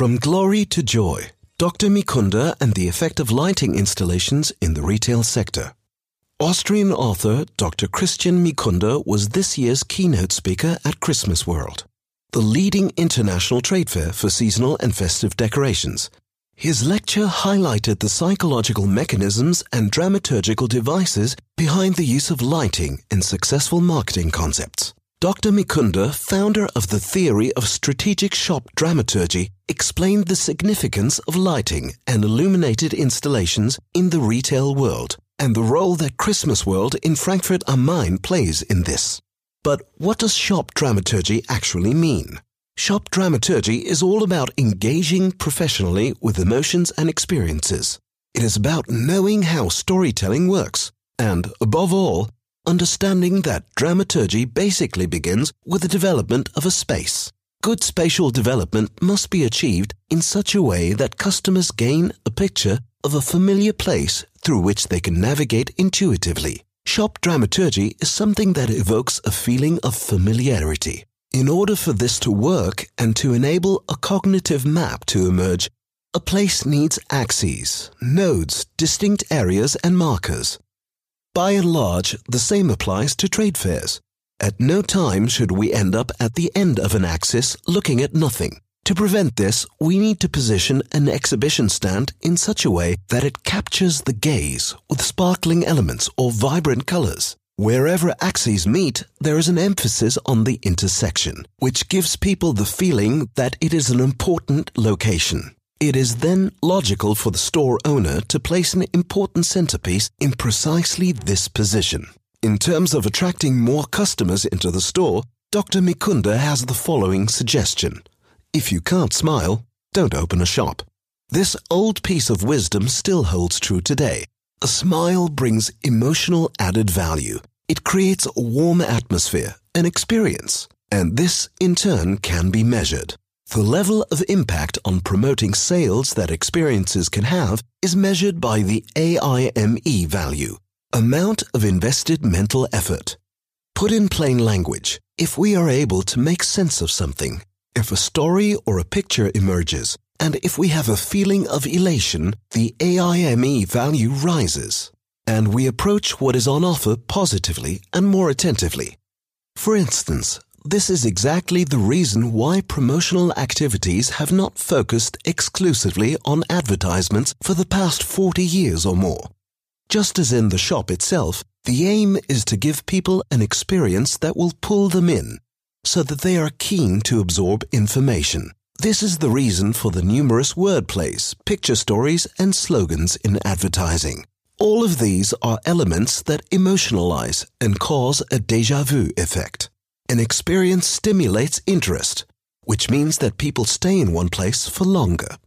From Glory to Joy, Dr. Mikunda and the Effect of Lighting Installations in the Retail Sector. Austrian author Dr. Christian Mikunda was this year's keynote speaker at Christmas World, the leading international trade fair for seasonal and festive decorations. His lecture highlighted the psychological mechanisms and dramaturgical devices behind the use of lighting in successful marketing concepts. Dr. Mikunda, founder of the theory of strategic shop dramaturgy, explained the significance of lighting and illuminated installations in the retail world and the role that Christmas World in Frankfurt am Main plays in this. But what does shop dramaturgy actually mean? Shop dramaturgy is all about engaging professionally with emotions and experiences. It is about knowing how storytelling works and, above all, understanding that dramaturgy basically begins with the development of a space. Good spatial development must be achieved in such a way that customers gain a picture of a familiar place through which they can navigate intuitively. Shop dramaturgy is something that evokes a feeling of familiarity. In order for this to work and to enable a cognitive map to emerge, a place needs axes, nodes, distinct areas, and markers. By and large, the same applies to trade fairs. At no time should we end up at the end of an axis looking at nothing. To prevent this, we need to position an exhibition stand in such a way that it captures the gaze with sparkling elements or vibrant colors. Wherever axes meet, there is an emphasis on the intersection, which gives people the feeling that it is an important location. It is then logical for the store owner to place an important centerpiece in precisely this position. In terms of attracting more customers into the store, Dr. Mikunda has the following suggestion. If you can't smile, don't open a shop. This old piece of wisdom still holds true today. A smile brings emotional added value. It creates a warm atmosphere, an experience, and this in turn can be measured. The level of impact on promoting sales that experiences can have is measured by the AIME value, amount of invested mental effort. Put in plain language, if we are able to make sense of something, if a story or a picture emerges, and if we have a feeling of elation, the AIME value rises, and we approach what is on offer positively and more attentively. For instance, this is exactly the reason why promotional activities have not focused exclusively on advertisements for the past 40 years or more. Just as in the shop itself, the aim is to give people an experience that will pull them in, so that they are keen to absorb information. This is the reason for the numerous wordplays, picture stories, and slogans in advertising. All of these are elements that emotionalize and cause a deja vu effect. An experience stimulates interest, which means that people stay in one place for longer.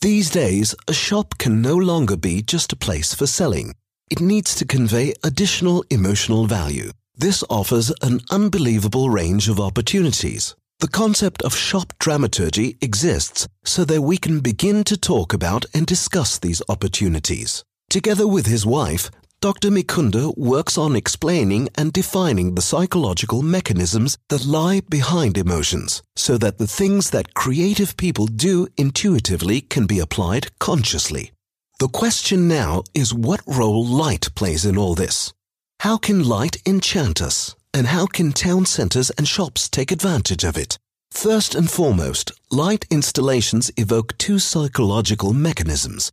These days, a shop can no longer be just a place for selling. It needs to convey additional emotional value. This offers an unbelievable range of opportunities. The concept of shop dramaturgy exists so that we can begin to talk about and discuss these opportunities. Together with his wife, Dr. Mikunda works on explaining and defining the psychological mechanisms that lie behind emotions so that the things that creative people do intuitively can be applied consciously. The question now is what role light plays in all this. How can light enchant us? And how can town centers and shops take advantage of it? First and foremost, light installations evoke two psychological mechanisms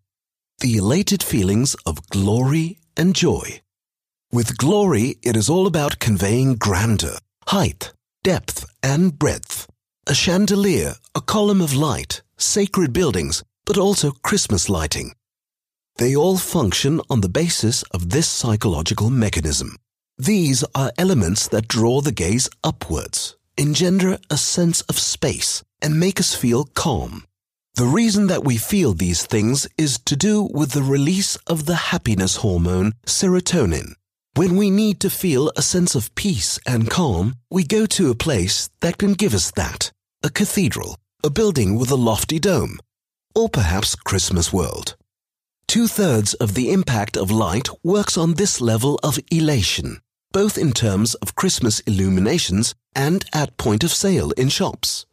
the elated feelings of glory and joy. With glory, it is all about conveying grandeur, height, depth, and breadth. A chandelier, a column of light, sacred buildings, but also Christmas lighting. They all function on the basis of this psychological mechanism. These are elements that draw the gaze upwards, engender a sense of space, and make us feel calm. The reason that we feel these things is to do with the release of the happiness hormone, serotonin. When we need to feel a sense of peace and calm, we go to a place that can give us that. A cathedral, a building with a lofty dome, or perhaps Christmas World. Two thirds of the impact of light works on this level of elation. both in terms of Christmas illuminations and at point of sale in shops.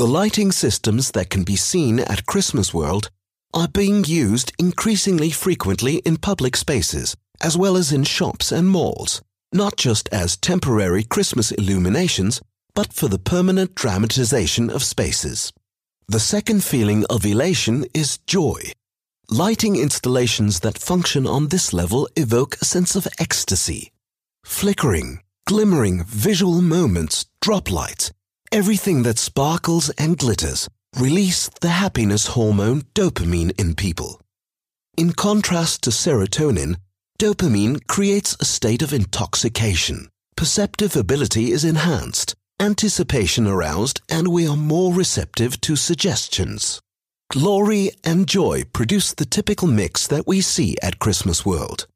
The lighting systems that can be seen at Christmas World are being used increasingly frequently in public spaces, as well as in shops and malls, not just as temporary Christmas illuminations, but for the permanent dramatization of spaces. The second feeling of elation is joy. Lighting installations that function on this level evoke a sense of ecstasy. Flickering, glimmering visual moments, drop lights, everything that sparkles and glitters release the happiness hormone dopamine in people. In contrast to serotonin, dopamine creates a state of intoxication. Perceptive ability is enhanced, anticipation aroused, and we are more receptive to suggestions. Glory and joy produce the typical mix that we see at Christmas World.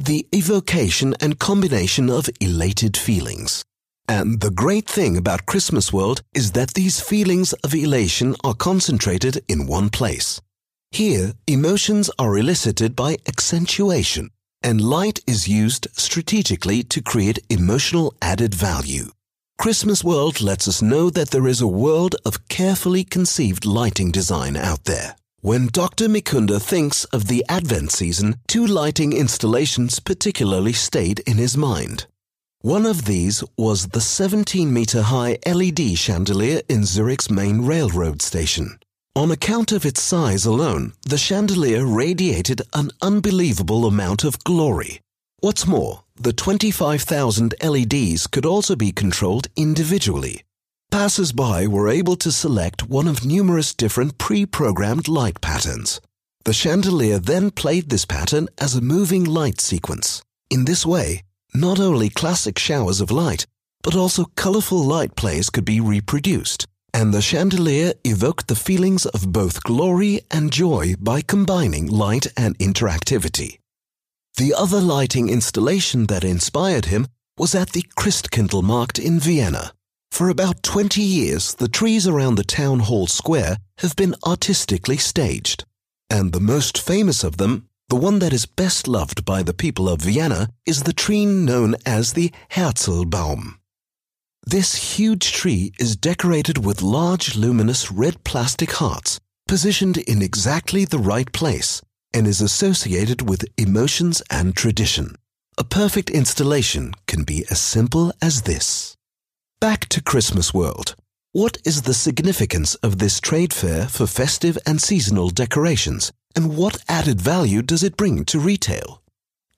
The evocation and combination of elated feelings. And the great thing about Christmas World is that these feelings of elation are concentrated in one place. Here, emotions are elicited by accentuation, and light is used strategically to create emotional added value. Christmas World lets us know that there is a world of carefully conceived lighting design out there. When Dr. Mikunda thinks of the Advent season, two lighting installations particularly stayed in his mind. One of these was the 17 meter high LED chandelier in Zurich's main railroad station. On account of its size alone, the chandelier radiated an unbelievable amount of glory. What's more, the 25,000 LEDs could also be controlled individually. Passers-by were able to select one of numerous different pre-programmed light patterns. The chandelier then played this pattern as a moving light sequence. In this way, not only classic showers of light, but also colorful light plays could be reproduced, and the chandelier evoked the feelings of both glory and joy by combining light and interactivity. The other lighting installation that inspired him was at the Christkindlmarkt in Vienna. For about 20 years, the trees around the town hall square have been artistically staged, and the most famous of them the one that is best loved by the people of Vienna is the tree known as the Herzlbaum. This huge tree is decorated with large luminous red plastic hearts positioned in exactly the right place and is associated with emotions and tradition. A perfect installation can be as simple as this. Back to Christmas World. What is the significance of this trade fair for festive and seasonal decorations and what added value does it bring to retail?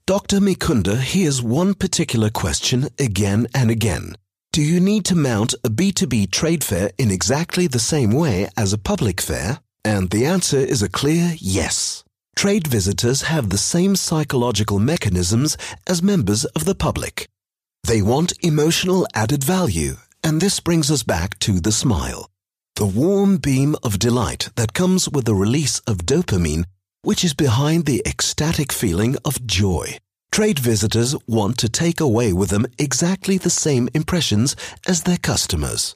Dr. Mikunda hears one particular question again and again. Do you need to mount a B2B trade fair in exactly the same way as a public fair? And the answer is a clear yes. Trade visitors have the same psychological mechanisms as members of the public. They want emotional added value, and this brings us back to the smile the warm beam of delight that comes with the release of dopamine, which is behind the ecstatic feeling of joy. Trade visitors want to take away with them exactly the same impressions as their customers.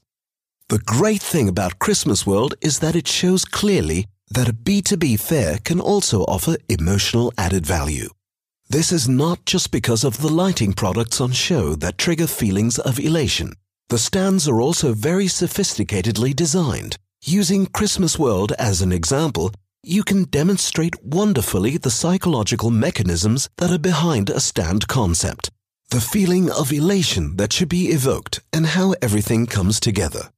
The great thing about Christmas World is that it shows clearly that a B2B fair can also offer emotional added value. This is not just because of the lighting products on show that trigger feelings of elation. The stands are also very sophisticatedly designed. Using Christmas World as an example, you can demonstrate wonderfully the psychological mechanisms that are behind a stand concept, the feeling of elation that should be evoked, and how everything comes together.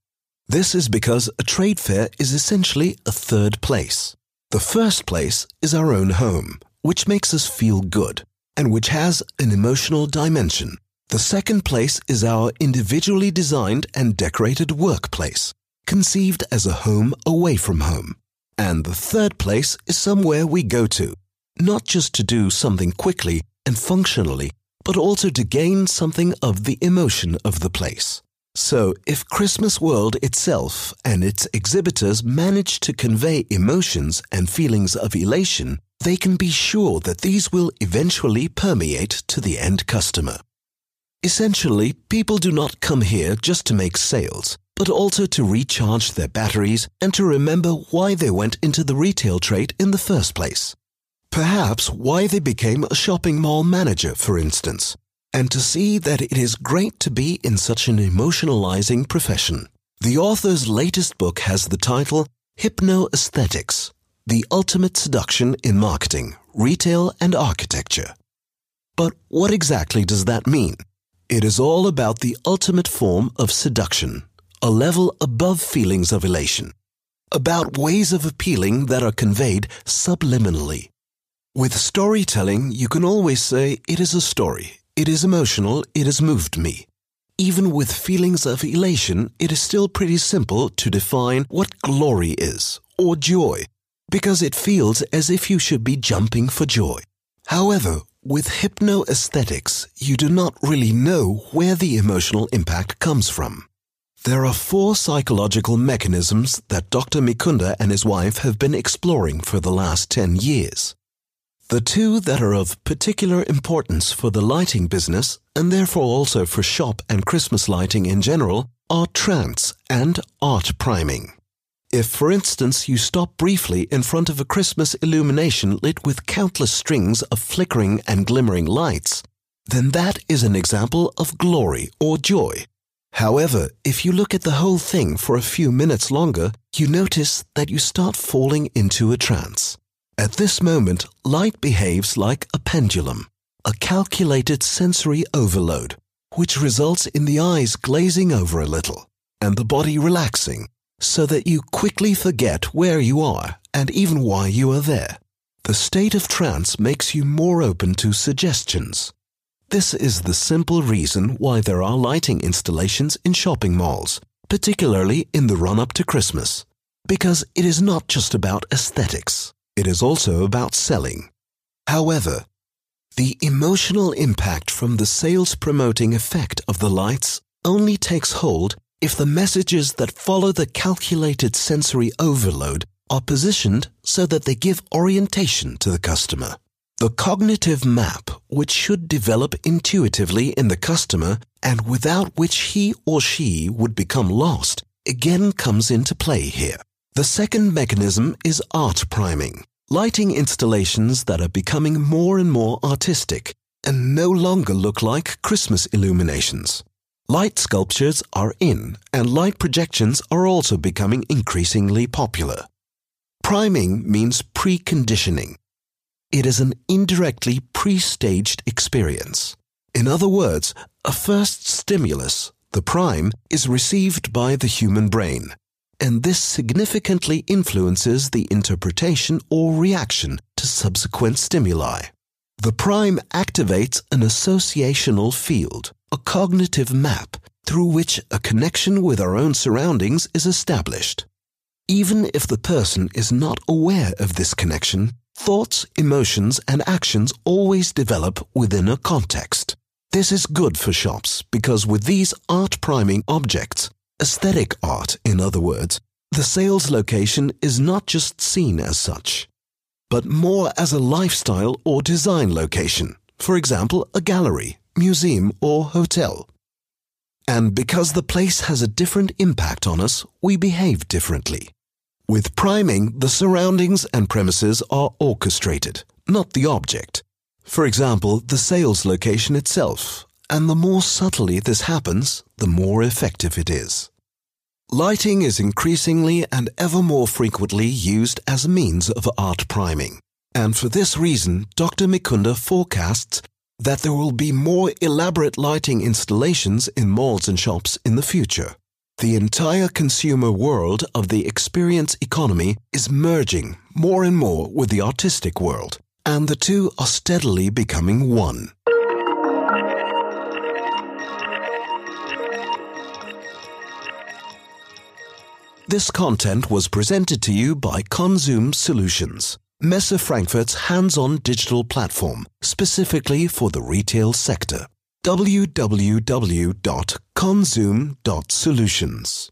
This is because a trade fair is essentially a third place. The first place is our own home, which makes us feel good, and which has an emotional dimension. The second place is our individually designed and decorated workplace, conceived as a home away from home. And the third place is somewhere we go to, not just to do something quickly and functionally, but also to gain something of the emotion of the place. So, if Christmas World itself and its exhibitors manage to convey emotions and feelings of elation, they can be sure that these will eventually permeate to the end customer. Essentially, people do not come here just to make sales, but also to recharge their batteries and to remember why they went into the retail trade in the first place. Perhaps why they became a shopping mall manager, for instance. and to see that it is great to be in such an emotionalizing profession. The author's latest book has the title Hypnoaesthetics The Ultimate Seduction in Marketing, Retail, and Architecture. But what exactly does that mean? It is all about the ultimate form of seduction, a level above feelings of elation, about ways of appealing that are conveyed subliminally. With storytelling, you can always say, it is a story, it is emotional, it has moved me. Even with feelings of elation, it is still pretty simple to define what glory is, or joy, because it feels as if you should be jumping for joy. However, with hypnoaesthetics, you do not really know where the emotional impact comes from. There are four psychological mechanisms that Dr. Mikunda and his wife have been exploring for the last 10 years. The two that are of particular importance for the lighting business, and therefore also for shop and Christmas lighting in general, are trance and art priming. If, for instance, you stop briefly in front of a Christmas illumination lit with countless strings of flickering and glimmering lights, then that is an example of glory or joy. However, if you look at the whole thing for a few minutes longer, you notice that you start falling into a trance. At this moment, light behaves like a pendulum, a calculated sensory overload, which results in the eyes glazing over a little and the body relaxing so that you quickly forget where you are and even why you are there. The state of trance makes you more open to suggestions. This is the simple reason why there are lighting installations in shopping malls, particularly in the run up to Christmas. Because it is not just about aesthetics. It is also about selling. However, the emotional impact from the sales promoting effect of the lights only takes hold if the messages that follow the calculated sensory overload are positioned so that they give orientation to the customer. The cognitive map, which should develop intuitively in the customer and without which he or she would become lost, again comes into play here. The second mechanism is art priming, lighting installations that are becoming more and more artistic and no longer look like Christmas illuminations. Light sculptures are in, and light projections are also becoming increasingly popular. Priming means preconditioning. It is an indirectly pre-staged experience. In other words, a first stimulus, the prime, is received by the human brain and this significantly influences the interpretation or reaction to subsequent stimuli. The prime activates an associational field, a cognitive map, through which a connection with our own surroundings is established. Even if the person is not aware of this connection, thoughts, emotions, and actions always develop within a context. This is good for shops because with these art priming objects, Aesthetic art, in other words, the sales location is not just seen as such, but more as a lifestyle or design location, for example, a gallery, museum, or hotel. And because the place has a different impact on us, we behave differently. With priming, the surroundings and premises are orchestrated, not the object. For example, the sales location itself, and the more subtly this happens, the more effective it is. Lighting is increasingly and ever more frequently used as a means of art priming. And for this reason, Dr. Mikunda forecasts that there will be more elaborate lighting installations in malls and shops in the future. The entire consumer world of the experience economy is merging more and more with the artistic world, and the two are steadily becoming one. This content was presented to you by Conzoom Solutions, Messe Frankfurt's hands-on digital platform specifically for the retail sector. www.conzoom.solutions